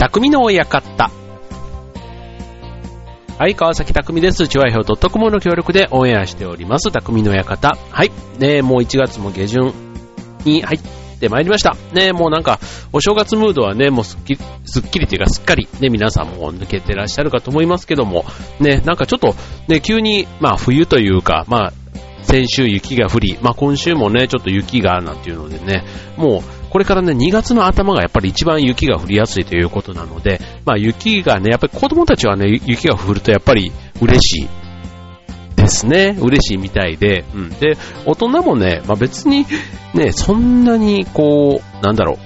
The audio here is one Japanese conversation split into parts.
匠の館。はい、川崎匠です。チュアイトコムの協力でオンエアしております。匠の館。はい。ねもう1月も下旬に入ってまいりました。ねもうなんか、お正月ムードはね、もうすっきり、すっきりというかすっかり、ね、皆さんも抜けてらっしゃるかと思いますけども、ね、なんかちょっと、ね、急に、まあ冬というか、まあ、先週雪が降り、まあ今週もね、ちょっと雪がなんていうのでね、もう、これからね、2月の頭がやっぱり一番雪が降りやすいということなので、まあ雪がね、やっぱり子供たちはね、雪が降るとやっぱり嬉しいですね。嬉しいみたいで、うん。で、大人もね、まあ別にね、そんなにこう、なんだろ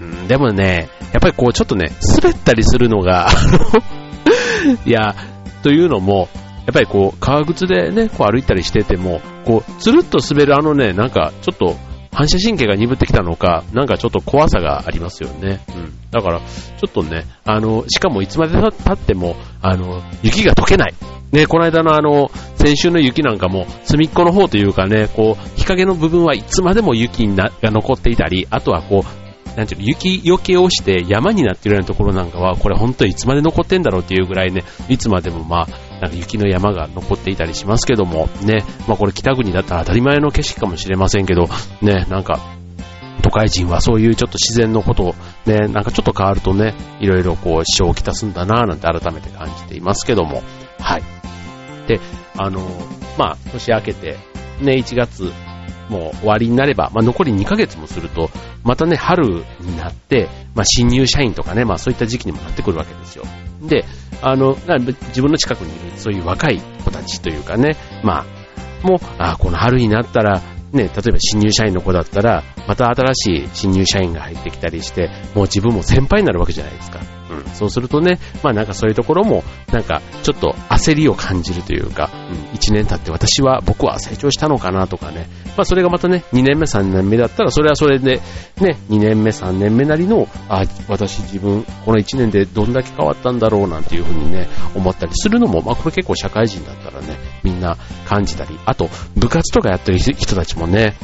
う。うん、でもね、やっぱりこうちょっとね、滑ったりするのが、あの、いや、というのも、やっぱりこう、革靴でね、こう歩いたりしてても、こう、つるっと滑るあのね、なんかちょっと、反射神経が鈍ってきたのか、なんかちょっと怖さがありますよね。うん。だから、ちょっとね、あの、しかもいつまで経っても、あの、雪が溶けない。ね、この間のあの、先週の雪なんかも、隅っこの方というかね、こう、日陰の部分はいつまでも雪が残っていたり、あとはこう、なんていうの、雪よけをして山になってるようなところなんかは、これ本当にいつまで残ってんだろうっていうぐらいね、いつまでもまあ、なんか雪の山が残っていたりしますけども、ね、まあこれ北国だったら当たり前の景色かもしれませんけど、ね、なんか、都会人はそういうちょっと自然のことをね、なんかちょっと変わるとね、いろいろこう支障をきたすんだなぁなんて改めて感じていますけども、はい。で、あの、まあ、年明けて、ね、1月、もう終わりになれば、まあ、残り2ヶ月もすると、またね、春になって、まあ、新入社員とかね、まあ、そういった時期にもなってくるわけですよ。で、あの、自分の近くにいる、そういう若い子たちというかね、まあ、もう、あこの春になったら、ね、例えば新入社員の子だったら、また新しい新入社員が入ってきたりして、もう自分も先輩になるわけじゃないですか。うん、そうするとね、まあなんかそういうところも、なんかちょっと焦りを感じるというか、うん、1年経って私は、僕は成長したのかなとかね、まあそれがまたね、2年目、3年目だったら、それはそれで、ね、2年目、3年目なりの、あ、私自分、この1年でどんだけ変わったんだろうなんていうふうにね、思ったりするのも、まあこれ結構社会人だったらね、みんな感じたり、あと、部活とかやってる人たちもね、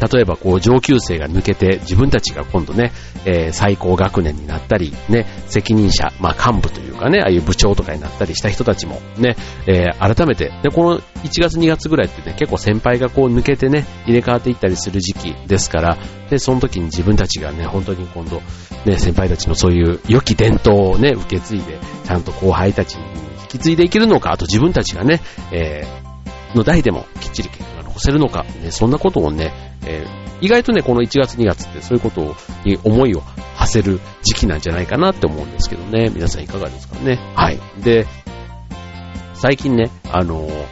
例えばこう上級生が抜けて自分たちが今度ね、えー、最高学年になったり、ね、責任者、まあ幹部というかね、ああいう部長とかになったりした人たちもね、えー、改めて、で、この1月2月ぐらいってね、結構先輩がこう抜けてね、入れ替わっていったりする時期ですから、で、その時に自分たちがね、本当に今度、ね、先輩たちのそういう良き伝統をね、受け継いで、ちゃんと後輩たちに引き継いでいけるのか、あと自分たちがね、えー、の代でもきっちり結果が残せるのか、ね、そんなことをね、えー、意外とね、この1月2月ってそういうことに思いを馳せる時期なんじゃないかなって思うんですけどね。皆さんいかがですかね。はい。で、最近ね、あのー、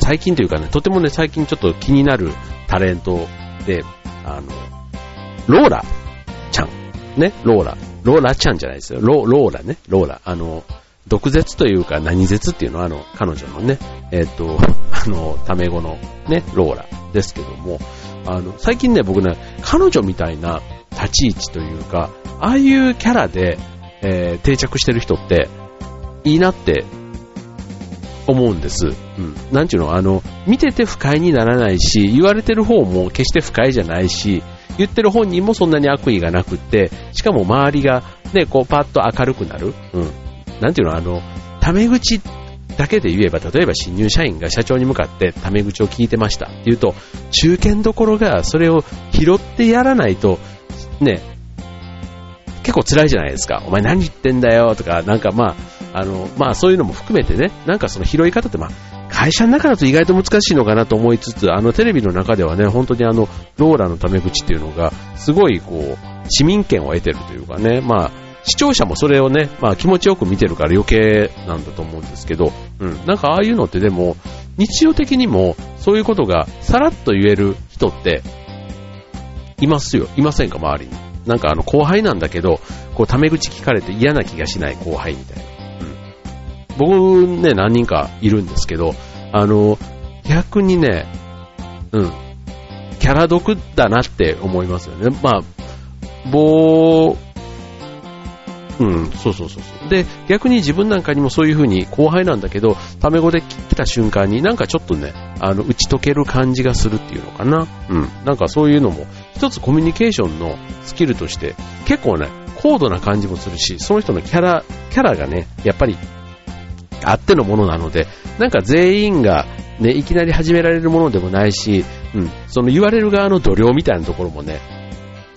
最近というかね、とてもね、最近ちょっと気になるタレントで、あの、ローラちゃん。ね、ローラ。ローラちゃんじゃないですよ。ロローラね、ローラ。あの、毒舌というか何舌っていうのはあの、彼女のね、えっ、ー、と、あの、タメ語のね、ローラですけども、あの、最近ね、僕ね、彼女みたいな立ち位置というか、ああいうキャラで、えー、定着してる人って、いいなって思うんです。うん。なんちゅうの、あの、見てて不快にならないし、言われてる方も決して不快じゃないし、言ってる本人もそんなに悪意がなくって、しかも周りがね、こうパッと明るくなる。うん。なんていうの、あの、タメ口だけで言えば、例えば新入社員が社長に向かってタメ口を聞いてました。って言うと、中堅どころがそれを拾ってやらないと、ね、結構辛いじゃないですか。お前何言ってんだよ。とか、なんかまあ、あの、まあそういうのも含めてね、なんかその拾い方ってまあ、会社の中だと意外と難しいのかなと思いつつ、あのテレビの中ではね、本当にあの、ローラのタメ口っていうのが、すごいこう、市民権を得てるというかね、まあ、視聴者もそれをね、まあ気持ちよく見てるから余計なんだと思うんですけど、うん。なんかああいうのってでも、日常的にもそういうことがさらっと言える人って、いますよ。いませんか周りに。なんかあの後輩なんだけど、こうタメ口聞かれて嫌な気がしない後輩みたいな。うん。僕ね、何人かいるんですけど、あの、逆にね、うん。キャラ毒だなって思いますよね。まあ、僕うん、そうそうそうそう。で、逆に自分なんかにもそういう風に後輩なんだけど、タメ語で来た瞬間になんかちょっとね、あの、打ち解ける感じがするっていうのかな。うん。なんかそういうのも、一つコミュニケーションのスキルとして、結構ね、高度な感じもするし、その人のキャラ、キャラがね、やっぱり、あってのものなので、なんか全員がね、いきなり始められるものでもないし、うん、その言われる側の度量みたいなところもね、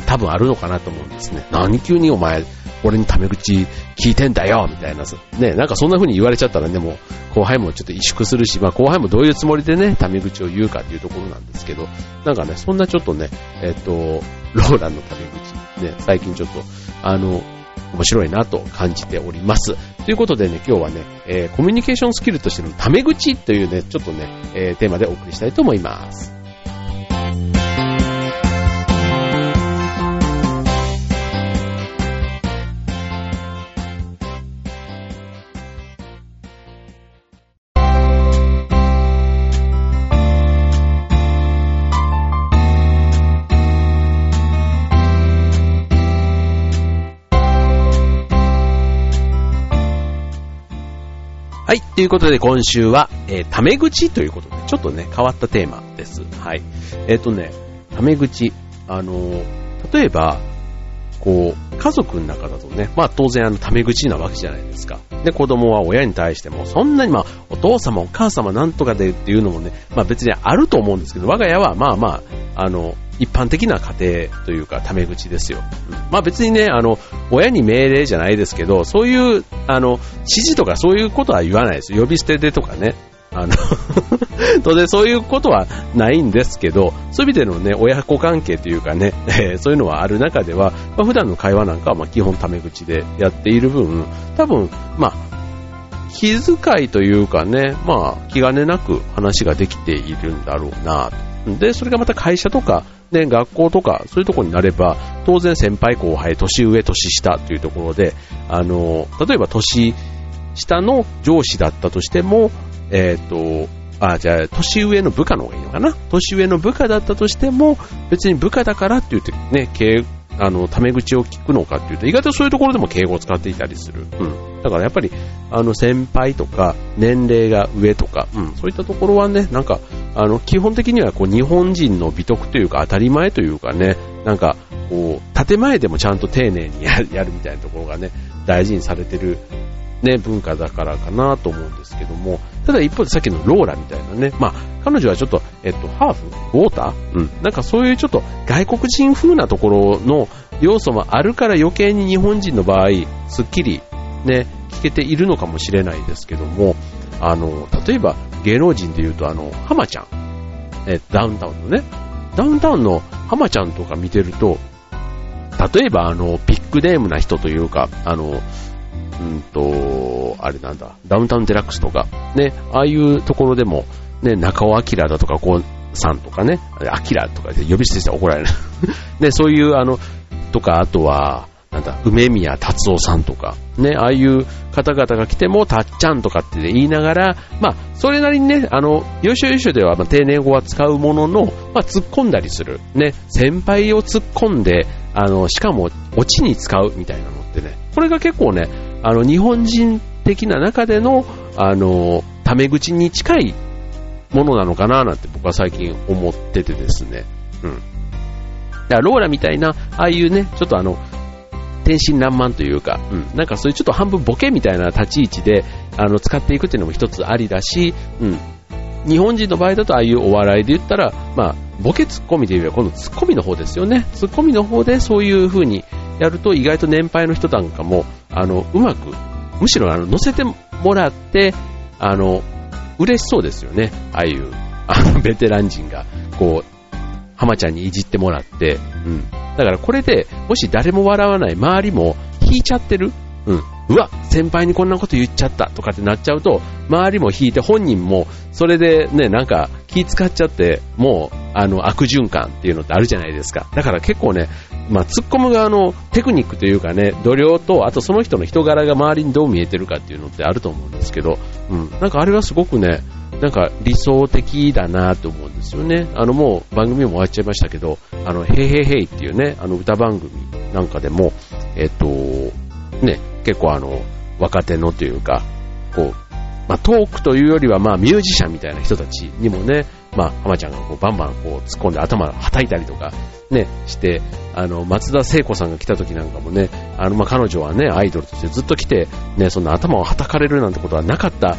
多分あるのかなと思うんですね。何急にお前、俺にタメ口聞いてんだよみたいな。ね、なんかそんな風に言われちゃったらね、もう後輩もちょっと萎縮するし、まあ後輩もどういうつもりでね、タメ口を言うかっていうところなんですけど、なんかね、そんなちょっとね、えっと、ローランのタメ口、ね、最近ちょっと、あの、面白いなと感じております。ということでね、今日はね、えー、コミュニケーションスキルとしてのタメ口というね、ちょっとね、えー、テーマでお送りしたいと思います。はい。ということで今週は、えー、タメ口ということで、ちょっとね、変わったテーマです。はい。えっ、ー、とね、タメ口。あのー、例えば、こう、家族の中だとね、まあ当然あの、タメ口なわけじゃないですか。で、子供は親に対しても、そんなにまあ、お父様、お母様なんとかでっていうのもね、まあ別にあると思うんですけど、我が家はまあまあ、あの、一般的な家庭というか、タメ口ですよ。まあ別にね、あの、親に命令じゃないですけど、そういう、あの、指示とかそういうことは言わないです。呼び捨てでとかね。あの 当然そういうことはないんですけど、そういう意味でのね、親子関係というかね、えー、そういうのはある中では、まあ、普段の会話なんかはまあ基本タメ口でやっている分、多分、まあ、気遣いというかね、まあ、気兼ねなく話ができているんだろうなとで、それがまた会社とか、ね、学校とか、そういうところになれば、当然先輩後輩、年上、年下というところで、あの、例えば年下の上司だったとしても、えっ、ー、と、あ、じゃあ、年上の部下の方がいいのかな？年上の部下だったとしても、別に部下だからって言ってね、あの、タメ口を聞くのかっていうと、意外とそういうところでも敬語を使っていたりする。うん。だからやっぱり、あの、先輩とか、年齢が上とか、うん、そういったところはね、なんか、あの、基本的にはこう、日本人の美徳というか、当たり前というかね、なんか、こう、建前でもちゃんと丁寧に やるみたいなところがね、大事にされてるね、文化だからかなと思うんですけども、ただ一方でさっきのローラみたいなね、まあ、彼女はちょっと、えっと、ハーフウォーター？うん。なんかそういうちょっと外国人風なところの要素もあるから余計に日本人の場合、すっきりね、聞けているのかもしれないですけども、あの、例えば芸能人で言うとあの、浜ちゃん、え、ダウンタウンのね、ダウンタウンの浜ちゃんとか見てると、例えばあの、ビッグネームな人というか、あの、うんと、あれなんだ、ダウンタウンデラックスとか、ね、ああいうところでも、ね、中尾明だとか、こう、さんとかね、アキラとかで呼び捨てして怒られる。ね、そういう、あの、とか、あとは、なんだ、梅宮達夫さんとか、ね、ああいう方々が来ても、たっちゃんとかって言いながら、まあ、それなりにね、あの、よしよしでは、まあ、丁寧語は使うものの、まあ、突っ込んだりする。ね、先輩を突っ込んで、あの、しかも、オチに使うみたいなのってね、これが結構ね、あの、日本人的な中での、あの、タメ口に近いものなのかななんて僕は最近思っててですね。うん。だからローラみたいな、ああいうね、ちょっとあの、天真爛漫というか、うん、なんかそういうちょっと半分ボケみたいな立ち位置で、あの、使っていくっていうのも一つありだし、うん。日本人の場合だとああいうお笑いで言ったら、まあ、ボケツッコミで言えば、このツッコミの方ですよね。ツッコミの方でそういう風にやると意外と年配の人なんかも、あの、うまく、むしろあの、乗せてもらって、あの、嬉しそうですよね。ああいう、あの、ベテラン人が、こう、浜ちゃんにいじってもらって、うん。だからこれで、もし誰も笑わない、周りも引いちゃってる、うん。うわ、先輩にこんなこと言っちゃったとかってなっちゃうと、周りも引いて本人もそれでね、なんか気使っちゃって、もうあの悪循環っていうのってあるじゃないですか。だから結構ね、まあ突っ込む側のテクニックというかね、度量と、あとその人の人柄が周りにどう見えてるかっていうのってあると思うんですけど、うん。なんかあれはすごくね、なんか理想的だなと思うんですよね。あのもう番組も終わっちゃいましたけど、あの、へいへいへいっていうね、あの歌番組なんかでも、えっと、ね、結構あの、若手のというか、こう、まあ、トークというよりは、まあ、ミュージシャンみたいな人たちにもね、まあ、浜ちゃんがこうバンバンこう突っ込んで頭はたいたりとか、ね、して、あの、松田聖子さんが来た時なんかもね、あの、まあ、彼女はね、アイドルとしてずっと来て、ね、そんな頭をはたかれるなんてことはなかった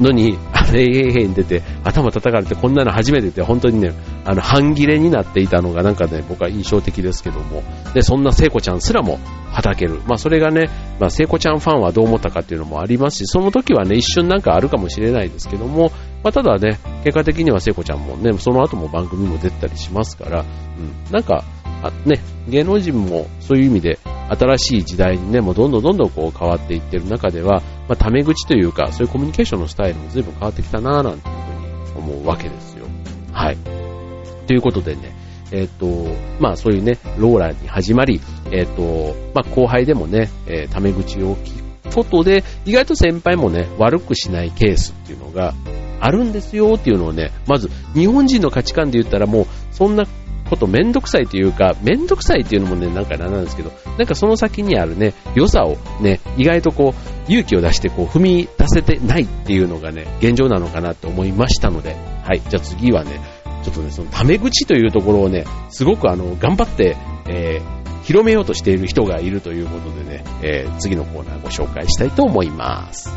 のに、あれ、へいへいに出て、頭叩かれてこんなの初めてで、本当にね、あの、半切れになっていたのがなんかね、僕は印象的ですけども、で、そんな聖子ちゃんすらもはたける。まあ、それがね、まあ、聖子ちゃんファンはどう思ったかっていうのもありますし、その時はね、一瞬なんかあるかもしれないですけども、まあ、ただね、結果的には聖子ちゃんもね、その後も番組も出たりしますから、うん、なんか、あね、芸能人もそういう意味で新しい時代にね、もうどんどんどんどんこう変わっていってる中では、まあ、タメ口というか、そういうコミュニケーションのスタイルも随分変わってきたなぁなんていうふうに思うわけですよ。はい。ということでね、えっ、ー、と、まあそういうね、ローラーに始まり、えっ、ー、と、まあ後輩でもね、えー、タメ口を聞くことで、意外と先輩もね、悪くしないケースっていうのがあるんですよっていうのをね、まず日本人の価値観で言ったらもう、そんなことめんどくさいというか、めんどくさいっていうのもね、なんかなんですけど、なんかその先にあるね、良さをね、意外とこう、勇気を出してこう、踏み出せてないっていうのがね、現状なのかなと思いましたので、はい、じゃあ次はね、ちょっとね、そのタメ口というところをね、すごくあの、頑張って、えー、広めようとしている人がいるということでね、えー、次のコーナーご紹介したいと思います。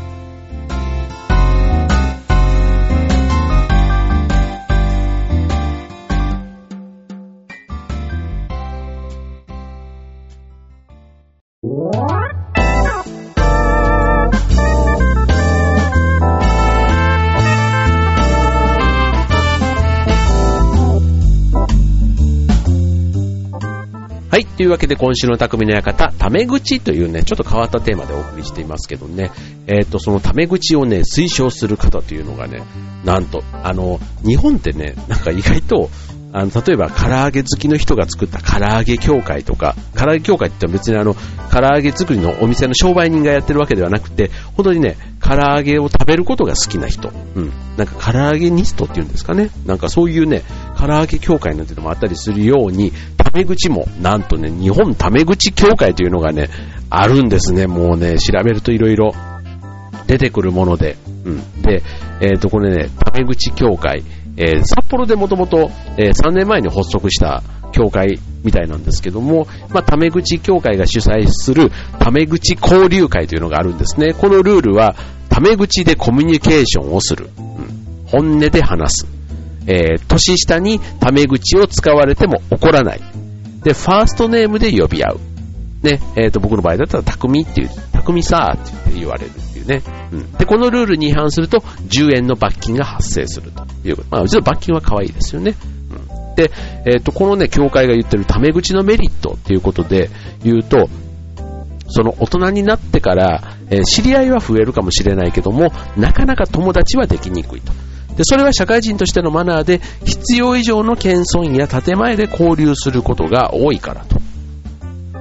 はい。というわけで今週の匠の館、タメ口というね、ちょっと変わったテーマでお送りしていますけどね、えっ、ー、と、そのタメ口をね、推奨する方というのがね、なんと、あの、日本ってね、なんか意外と、あの、例えば唐揚げ好きの人が作った唐揚げ協会とか、唐揚げ協会って別にあの、唐揚げ作りのお店の商売人がやってるわけではなくて、本当にね、唐揚げを食べることが好きな人、うん、なんか唐揚げニストっていうんですかね、なんかそういうね、唐揚げ協会なんていうのもあったりするように、メ口も、なんとね、日本タメ口協会というのがね、あるんですね、もうね、調べると色々出てくるもので、うん。で、えっ、ー、と、これね、タメ口協会、えー、札幌でもともと3年前に発足した協会みたいなんですけども、まあ、タメ口協会が主催するタメ口交流会というのがあるんですね。このルールは、タメ口でコミュニケーションをする。うん、本音で話す。えー、年下にタメ口を使われても怒らない。で、ファーストネームで呼び合う。ね、えっ、ー、と、僕の場合だったら、匠っていう、匠さーって言われるって。いうね。うん。で、このルールに違反すると、10円の罰金が発生するということ。まあ、うちの罰金は可愛いですよね。うん。で、えっ、ー、と、このね、協会が言ってるタメ口のメリットっていうことで言うと、その大人になってから、えー、知り合いは増えるかもしれないけども、なかなか友達はできにくいと。で、それは社会人としてのマナーで、必要以上の謙遜や建前で交流することが多いからと。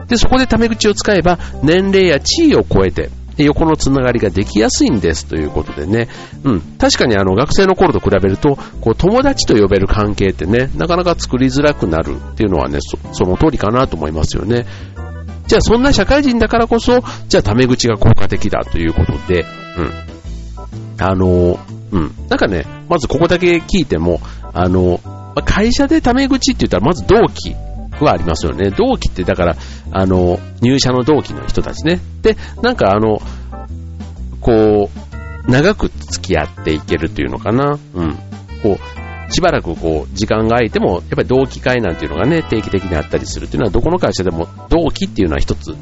で、そこでタメ口を使えば、年齢や地位を超えて、横のつながりができやすいんですということでね、うん、確かにあの学生の頃と比べると、こう友達と呼べる関係ってね、なかなか作りづらくなるっていうのはね、そその通りかなと思いますよね。じゃあそんな社会人だからこそ、じゃあタメ口が効果的だということで、うん。あの、うん。なんかね、まずここだけ聞いても、あの、会社でタメ口って言ったらまず同期はありますよね。同期ってだから、あの、入社の同期の人たちね。で、なんかあの、こう、長く付き合っていけるというのかな。うん。こう、しばらくこう、時間が空いても、やっぱり同期会なんていうのがね、定期的にあったりするっていうのは、どこの会社でも同期っていうのは一つ、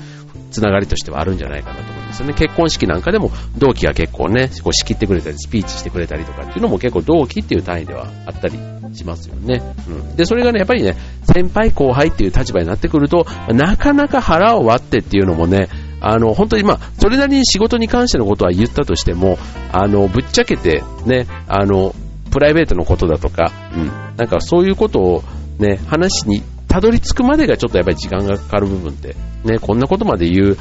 つながりとしてはあるんじゃないかなと思うんですよね。結婚式なんかでも同期が結構ね、こう仕切ってくれたり、スピーチしてくれたりとかっていうのも結構同期っていう単位ではあったりしますよね。うん。で、それがね、やっぱりね、先輩後輩っていう立場になってくると、なかなか腹を割ってっていうのもね、あの、本当にまあ、それなりに仕事に関してのことは言ったとしても、あの、ぶっちゃけてね、あの、プライベートのことだとか、うん、なんかそういうことをね、話にたどり着くまでがちょっとやっぱり時間がかかる部分って、ね、こんなことまで言う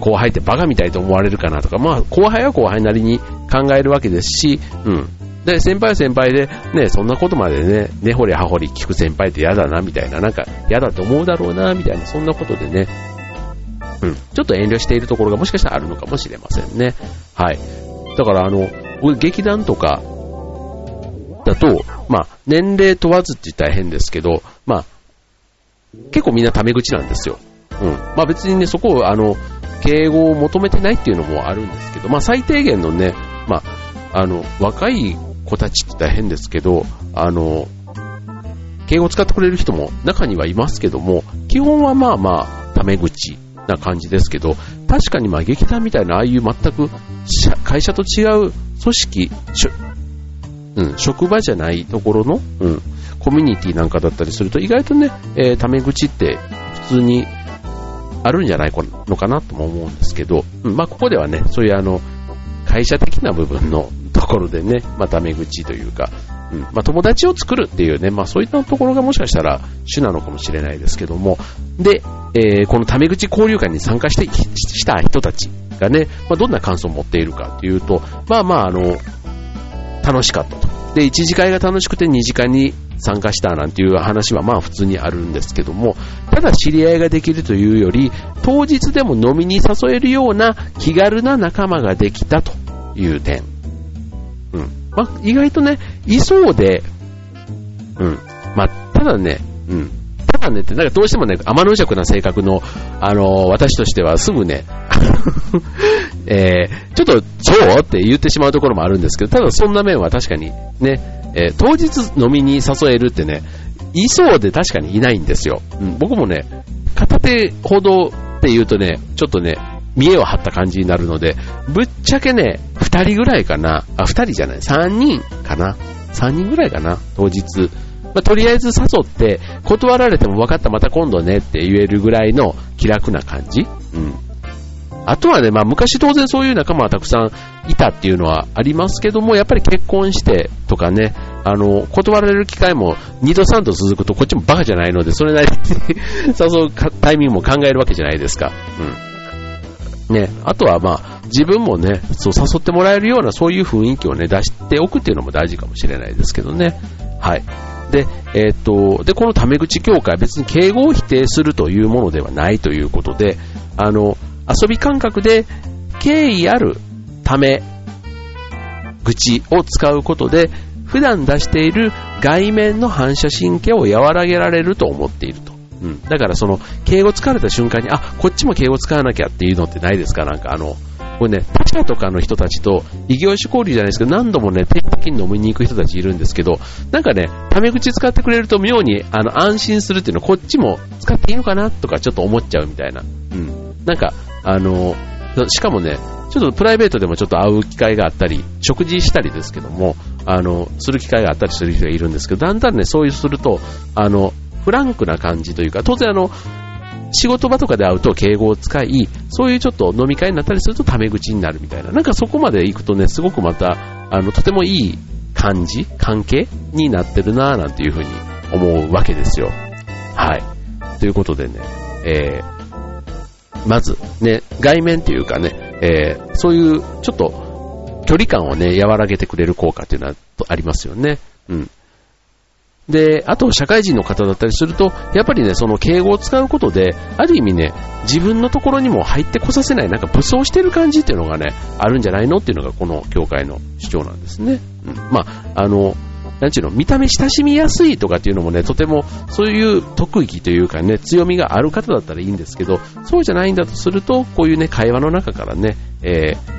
後輩ってバカみたいと思われるかなとか、まあ、後輩は後輩なりに考えるわけですし、うん。で、先輩は先輩で、ね、そんなことまでね、根掘り葉掘り聞く先輩って嫌だな、みたいな、なんか嫌だと思うだろうな、みたいな、そんなことでね、うん、ちょっと遠慮しているところがもしかしたらあるのかもしれませんね。はい。だからあの、劇団とかだと、まあ、年齢問わずって言ったら変ですけど、まあ、結構みんなタメ口なんですよ。うん。まあ別にね、そこを、あの、敬語を求めてないっていうのもあるんですけど、まあ最低限のね、まあ、あの、若い子たちって言ったら変ですけど、あの、敬語を使ってくれる人も中にはいますけども、基本はまあまあ、タメ口な感じですけど、確かにまあ劇団みたいなああいう全く会社と違う組織、うん、職場じゃないところの、うん、コミュニティなんかだったりすると意外とね、えー、タメ口って普通にあるんじゃないのかなとも思うんですけど、まあここではね、そういうあの、会社的な部分の ところでね、まあタメ口というか、うんまあ、友達を作るっていうね、まあ、そういったところがもしかしたら主なのかもしれないですけども、で、えー、このタメ口交流会に参加してした人たちがね、まあ、どんな感想を持っているかというと、まあまあ、あの、楽しかったと。で、1次会が楽しくて2次会に参加したなんていう話はまあ普通にあるんですけども、ただ知り合いができるというより、当日でも飲みに誘えるような気軽な仲間ができたという点。うん。まあ、意外とね、いそうで、うん。まあ、ただね、うん。ただねって、なんかどうしてもね、天の弱な性格の、あのー、私としてはすぐね、えー、ちょっと、そう？って言ってしまうところもあるんですけど、ただそんな面は確かにね、えー、当日飲みに誘えるってね、いそうで確かにいないんですよ。うん、僕もね、片手ほどって言うとね、ちょっとね、見栄を張った感じになるので、ぶっちゃけね、二人ぐらいかな、あ、二人じゃない、三人かな、三人ぐらいかな、当日。まあ、とりあえず誘って、断られても分かったまた今度ねって言えるぐらいの気楽な感じ。うん。あとはね、まあ昔当然そういう仲間はたくさんいたっていうのはありますけども、やっぱり結婚してとかね、あの、断られる機会も2度3度続くとこっちもバカじゃないので、それなりに 誘うタイミングも考えるわけじゃないですか。うん。ね、あとはまあ、自分もね、そう誘ってもらえるようなそういう雰囲気をね、出しておくっていうのも大事かもしれないですけどね。はい。で、えー、っと、で、このタメ口協会は別に敬語を否定するというものではないということで、あの、遊び感覚で敬意あるため口を使うことで、普段出している外面の反射神経を和らげられると思っていると。うん。だからその、敬語使われた瞬間に、あ、こっちも敬語使わなきゃっていうのってないですか？なんかあの、これね、他社とかの人たちと異業種交流じゃないですけど、何度もね、定期的に飲みに行く人たちいるんですけど、なんかね、タメ口使ってくれると妙に、あの、安心するっていうのはこっちも使っていいのかな？とかちょっと思っちゃうみたいな。うん。なんか、あの、しかもね、ちょっとプライベートでもちょっと会う機会があったり、食事したりですけども、あの、する機会があったりする人がいるんですけど、だんだんね、そういうすると、あの、フランクな感じというか、当然あの、仕事場とかで会うと敬語を使い、そういうちょっと飲み会になったりするとタメ口になるみたいな。なんかそこまで行くとね、すごくまた、あの、とてもいい感じ、関係になってるなぁなんていうふうに思うわけですよ。はい。ということでね、えー、まずね、外面っていうかね、えー、そういうちょっと距離感をね、和らげてくれる効果っていうのはありますよね。うん。で、あと社会人の方だったりすると、やっぱりね、その敬語を使うことで、ある意味ね、自分のところにも入ってこさせない、なんか武装してる感じっていうのがね、あるんじゃないのっていうのがこの教会の主張なんですね。うん。まあ、あの、なんちゅうの、見た目親しみやすいとかっていうのもね、とてもそういう特技というかね、強みがある方だったらいいんですけど、そうじゃないんだとすると、こういうね、会話の中からね、えー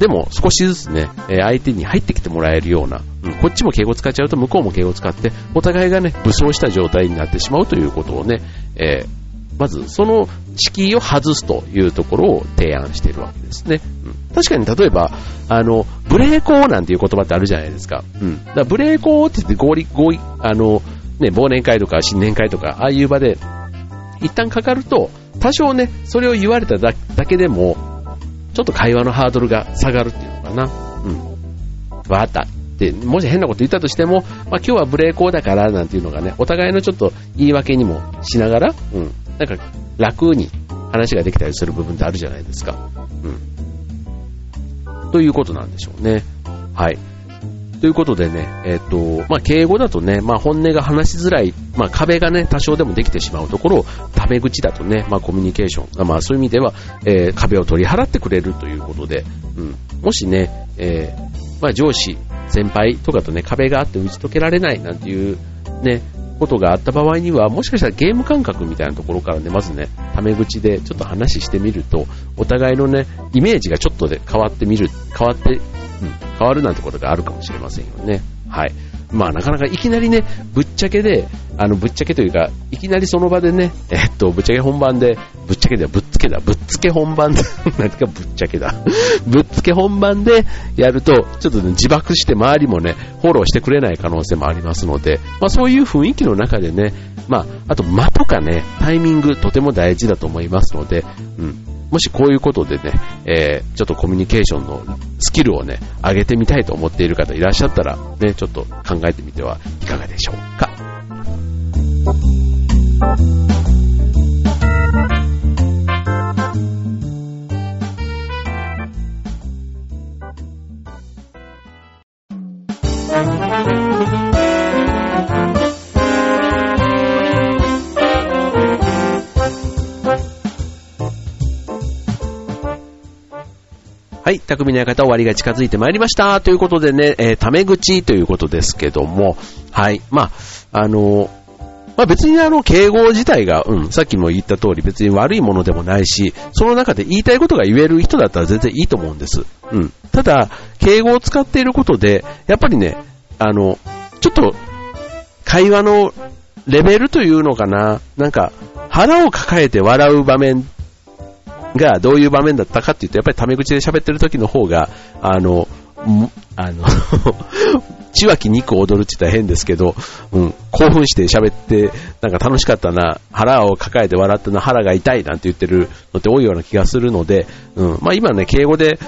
でも少しずつね、相手に入ってきてもらえるような、うん、こっちも敬語使っちゃうと向こうも敬語使って、お互いがね、武装した状態になってしまうということをね、えー、まずその敷居を外すというところを提案しているわけですね。うん、確かに例えば、あの、ブレーコーなんていう言葉ってあるじゃないですか。うん。だからブレーコーって言って合理、合意、あの、ね、忘年会とか新年会とか、ああいう場で、一旦かかると、多少ね、それを言われただけでも、ちょっと会話のハードルが下がるっていうのかな。うん。わかった。で、もし変なこと言ったとしても、まあ今日はブレーコーだからなんていうのがね、お互いのちょっと言い訳にもしながら、うん。なんか楽に話ができたりする部分ってあるじゃないですか。うん。ということなんでしょうね。はい。ということでね、えっ、ー、と、まあ、敬語だとね、まあ、本音が話しづらい、まあ、壁がね、多少でもできてしまうところを、タメ口だとね、まあ、コミュニケーション、まあ、そういう意味では、えー、壁を取り払ってくれるということで、うん、もしね、えー、まあ上司、先輩とかとね、壁があって打ち解けられないなんていうね、ことがあった場合には、もしかしたらゲーム感覚みたいなところからね、まずね、タメ口でちょっと話してみると、お互いのね、イメージがちょっとで変わってみる、変わって、うん、変わるなんてことがあるかもしれませんよね。はい。まあなかなかいきなりね、ぶっちゃけで、あの、ぶっちゃけというか、いきなりその場でね、えっと、ぶっちゃけ本番で、ぶっちゃけではぶっつけだ、ぶっつけ本番で、何かぶっちゃけだ、ぶっつけ本番でやると、ちょっとね、自爆して周りもね、フォローしてくれない可能性もありますので、まあそういう雰囲気の中でね、まあ、あと間とかね、タイミングとても大事だと思いますので、うん、もしこういうことでね、えー、ちょっとコミュニケーションのスキルをね、上げてみたいと思っている方いらっしゃったら、ね、ちょっと考えてみてはいかがでしょうか。はい、匠の館終わりが近づいてまいりました。ということでね、えー、タメ口ということですけども、はい、まあ、あのまあ、別にあの、敬語自体が、うん、さっきも言った通り別に悪いものでもないし、その中で言いたいことが言える人だったら全然いいと思うんです。うん。ただ、敬語を使っていることで、やっぱりね、あの、ちょっと、会話のレベルというのかな、なんか、腹を抱えて笑う場面がどういう場面だったかっていうと、やっぱりタメ口で喋ってる時の方が、あの、あのちわき肉踊るって言ったら変ですけど、うん、興奮して喋って、なんか楽しかったな、腹を抱えて笑ったな、腹が痛いなんて言ってるのって多いような気がするので、うん、まあ今ね、敬語で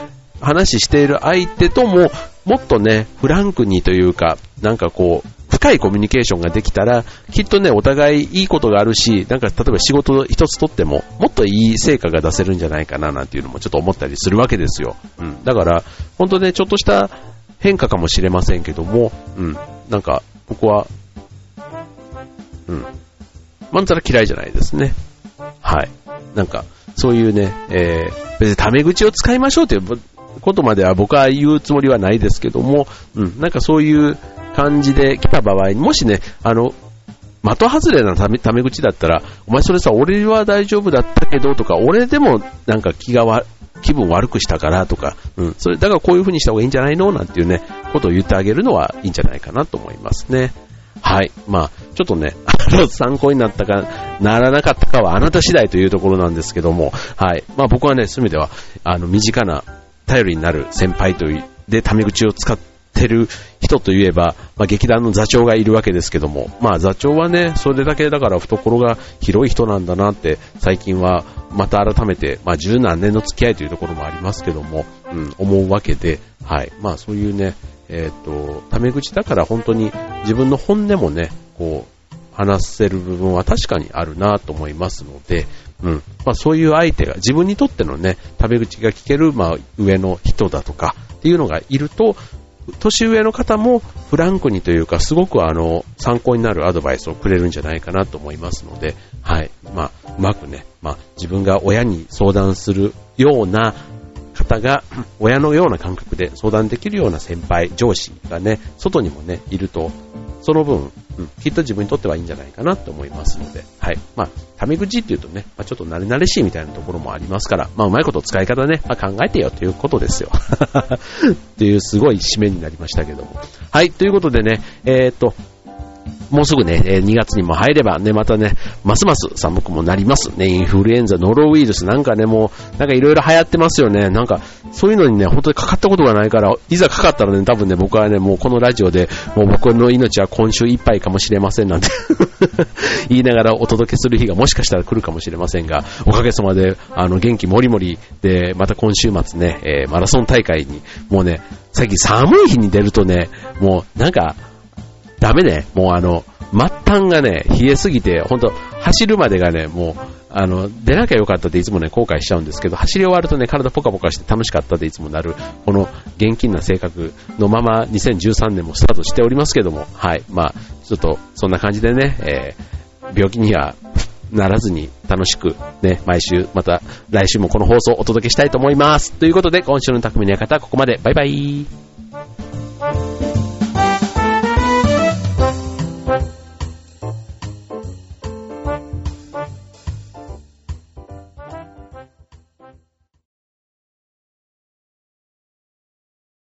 話している相手とも、もっとね、フランクにというか、なんかこう、深いコミュニケーションができたら、きっとね、お互いいいことがあるし、なんか例えば仕事一つとっても、もっといい成果が出せるんじゃないかななんていうのもちょっと思ったりするわけですよ。うん。だから、本当ね、ちょっとした変化かもしれませんけども、うん。なんか、僕は、うん。まんざら嫌いじゃないですね。はい。なんか、そういうね、えー、別にタメ口を使いましょうということまでは僕は言うつもりはないですけども、うん、なんかそういう感じで来た場合に、もしね、あの、的外れなためため口だったら、お前それさ、俺は大丈夫だったけどとか、俺でもなんか気がわ、気分悪くしたからとか、うん、それ、だからこういう風にした方がいいんじゃないのなんていうね、ことを言ってあげるのはいいんじゃないかなと思いますね。はい。まあ、ちょっとね、あの、参考になったか、ならなかったかはあなた次第というところなんですけども、はい。まあ僕はね、そういう意味では、あの、身近な頼りになる先輩という、で、タメ口を使、ってる人といえば、まあ、劇団の座長がいるわけですけども、まあ、座長はね、それだけだから懐が広い人なんだなって、最近はまた改めて、まあ、十何年の付き合いというところもありますけども、うん、思うわけで、はい。まあ、そういうね、えっ、ー、と、タメ口だから本当に自分の本音もね、こう、話せる部分は確かにあるなと思いますので、うん。まあそういう相手が、自分にとってのね、食べ口が聞ける、まあ上の人だとかっていうのがいると、年上の方もフランクにというか、すごくあの、参考になるアドバイスをくれるんじゃないかなと思いますので、はい。まあ、うまくね、まあ、自分が親に相談するような方が、親のような感覚で相談できるような先輩、上司がね、外にもね、いると、その分、うん、きっと自分にとってはいいんじゃないかなと思いますので、はい。まあ、タメ口っていうとね、まあ、ちょっと慣れ慣れしいみたいなところもありますから、まあ、うまいこと使い方ね、まあ、考えてよということですよ。っていうすごい締めになりましたけども。はい、ということでね、えー、っと、もうすぐね、2月にも入ればね、またね、ますます寒くもなります。ね、インフルエンザ、ノロウイルスなんかね、もう、なんかいろいろ流行ってますよね。なんか、そういうのにね、本当にかかったことがないから、いざかかったらね、多分ね、僕はね、もうこのラジオで、もう僕の命は今週いっぱいかもしれませんなんて 言いながらお届けする日がもしかしたら来るかもしれませんが、おかげさまで、あの、元気もりもりで、また今週末ね、えー、マラソン大会に、もうね、最近寒い日に出るとね、もうなんか、ダメね。もうあの、末端がね、冷えすぎて、ほんと、走るまでがね、もう、あの、出なきゃよかったっていつもね、後悔しちゃうんですけど、走り終わるとね、体ポカポカして楽しかったっていつもなる、この現金な性格のまま2013年もスタートしておりますけども、はい。まあ、ちょっと、そんな感じでね、えー、病気にはならずに楽しくね、毎週、また来週もこの放送をお届けしたいと思います。ということで、今週の匠の館はここまで。バイバイ。